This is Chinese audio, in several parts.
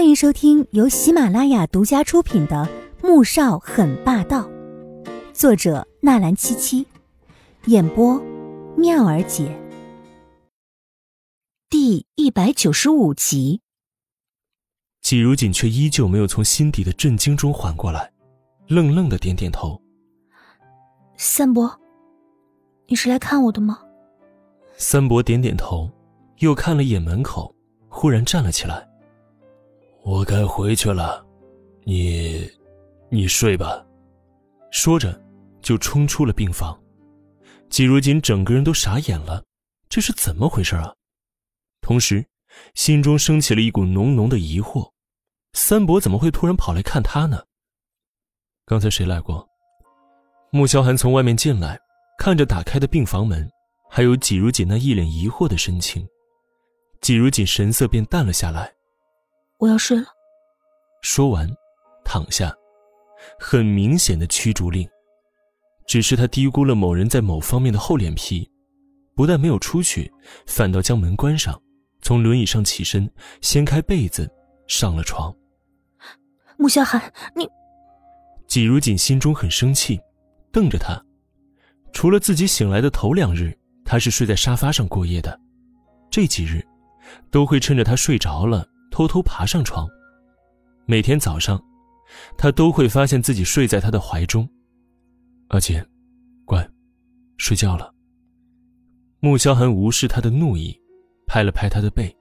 欢迎收听由喜马拉雅独家出品的《穆少很霸道》，作者纳兰七七，演播妙儿姐。第一百九十五集，季如锦却依旧没有从心底的震惊中缓过来，愣愣的点点头。三伯，你是来看我的吗？三伯点点头，又看了一眼门口，忽然站了起来。我该回去了，你，你睡吧。说着，就冲出了病房。季如锦整个人都傻眼了，这是怎么回事啊？同时，心中升起了一股浓浓的疑惑：三伯怎么会突然跑来看他呢？刚才谁来过？穆萧寒从外面进来，看着打开的病房门，还有季如锦那一脸疑惑的神情，季如锦神色便淡了下来。我要睡了。说完，躺下，很明显的驱逐令。只是他低估了某人在某方面的厚脸皮，不但没有出去，反倒将门关上，从轮椅上起身，掀开被子，上了床。穆萧寒，你……季如锦心中很生气，瞪着他。除了自己醒来的头两日，他是睡在沙发上过夜的，这几日，都会趁着他睡着了。偷偷爬上床，每天早上，他都会发现自己睡在他的怀中。阿锦，乖，睡觉了。穆萧寒无视他的怒意，拍了拍他的背，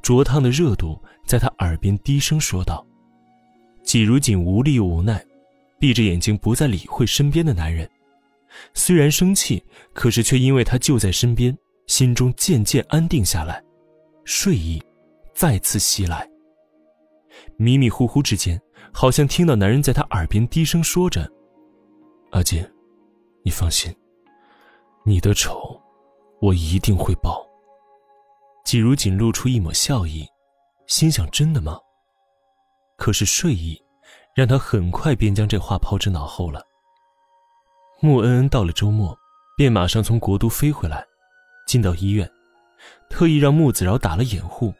灼烫的热度在他耳边低声说道。季如锦无力无奈，闭着眼睛不再理会身边的男人。虽然生气，可是却因为他就在身边，心中渐渐安定下来，睡意。再次袭来。迷迷糊糊之间，好像听到男人在他耳边低声说着：“阿锦，你放心，你的仇，我一定会报。”季如锦露出一抹笑意，心想：“真的吗？”可是睡意，让他很快便将这话抛之脑后了。穆恩恩到了周末，便马上从国都飞回来，进到医院，特意让穆子饶打了掩护。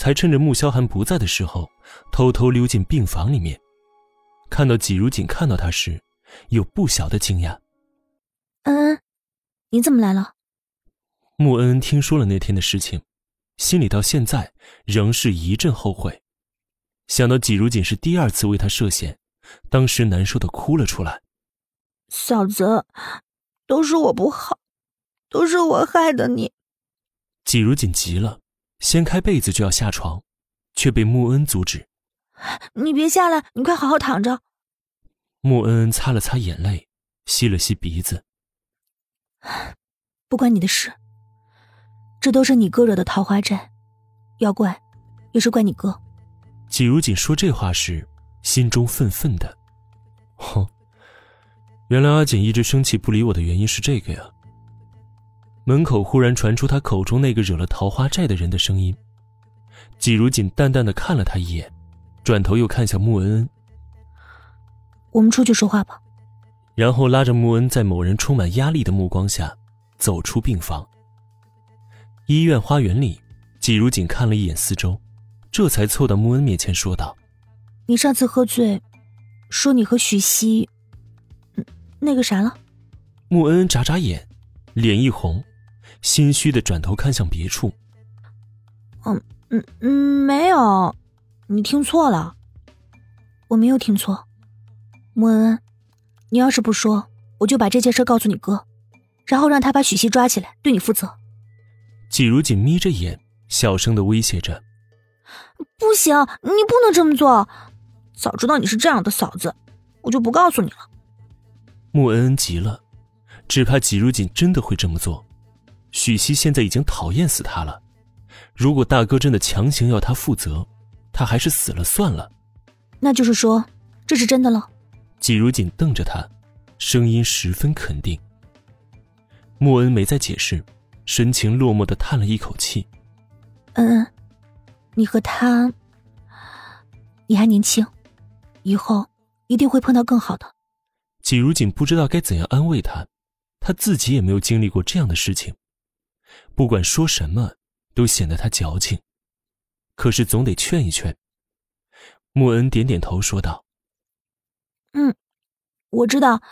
才趁着穆萧寒不在的时候，偷偷溜进病房里面，看到季如锦看到他时，有不小的惊讶。恩恩，你怎么来了？穆恩恩听说了那天的事情，心里到现在仍是一阵后悔，想到季如锦是第二次为他涉险，当时难受的哭了出来。嫂子，都是我不好，都是我害的你。季如锦急了。掀开被子就要下床，却被穆恩阻止。你别下来，你快好好躺着。穆恩恩擦了擦眼泪，吸了吸鼻子。不关你的事，这都是你哥惹的桃花债，要怪也是怪你哥。季如锦说这话时，心中愤愤的。哼，原来阿锦一直生气不理我的原因是这个呀。门口忽然传出他口中那个惹了桃花债的人的声音。季如锦淡淡的看了他一眼，转头又看向穆恩恩：“我们出去说话吧。”然后拉着穆恩在某人充满压力的目光下走出病房。医院花园里，季如锦看了一眼四周，这才凑到穆恩面前说道：“你上次喝醉，说你和许西……那个啥了？”穆恩恩眨眨眼，脸一红。心虚的转头看向别处。嗯嗯嗯，没有，你听错了。我没有听错，穆恩恩，你要是不说，我就把这件事告诉你哥，然后让他把许西抓起来，对你负责。季如锦眯着眼，小声的威胁着：“不行，你不能这么做。早知道你是这样的嫂子，我就不告诉你了。”穆恩恩急了，只怕季如锦真的会这么做。许西现在已经讨厌死他了，如果大哥真的强行要他负责，他还是死了算了。那就是说，这是真的了。季如锦瞪着他，声音十分肯定。穆恩没再解释，神情落寞的叹了一口气。嗯，你和他，你还年轻，以后一定会碰到更好的。季如锦不知道该怎样安慰他，他自己也没有经历过这样的事情。不管说什么，都显得他矫情。可是总得劝一劝，穆恩点点头说道：“嗯，我知道，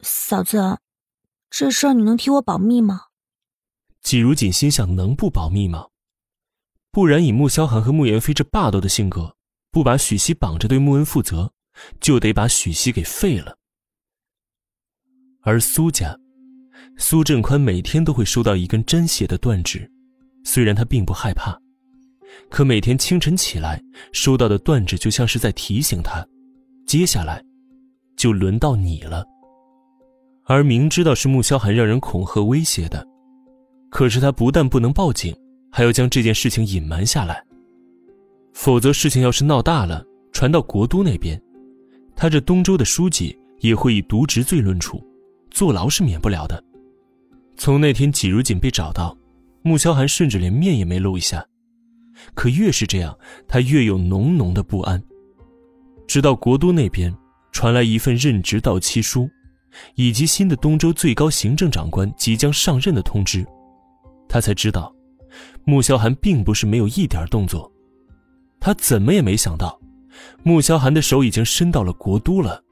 嫂子，这事儿你能替我保密吗？”季如锦心想：能不保密吗？不然以穆萧寒和穆言飞这霸道的性格，不把许熙绑着对穆恩负责，就得把许熙给废了。而苏家，苏振宽每天都会收到一根沾血的断指，虽然他并不害怕。可每天清晨起来收到的断指，就像是在提醒他，接下来，就轮到你了。而明知道是穆萧寒让人恐吓威胁的，可是他不但不能报警，还要将这件事情隐瞒下来。否则事情要是闹大了，传到国都那边，他这东周的书记也会以渎职罪论处，坐牢是免不了的。从那天纪如锦被找到，穆萧寒甚至连面也没露一下。可越是这样，他越有浓浓的不安。直到国都那边传来一份任职到期书，以及新的东周最高行政长官即将上任的通知，他才知道，穆萧寒并不是没有一点动作。他怎么也没想到，穆萧寒的手已经伸到了国都了。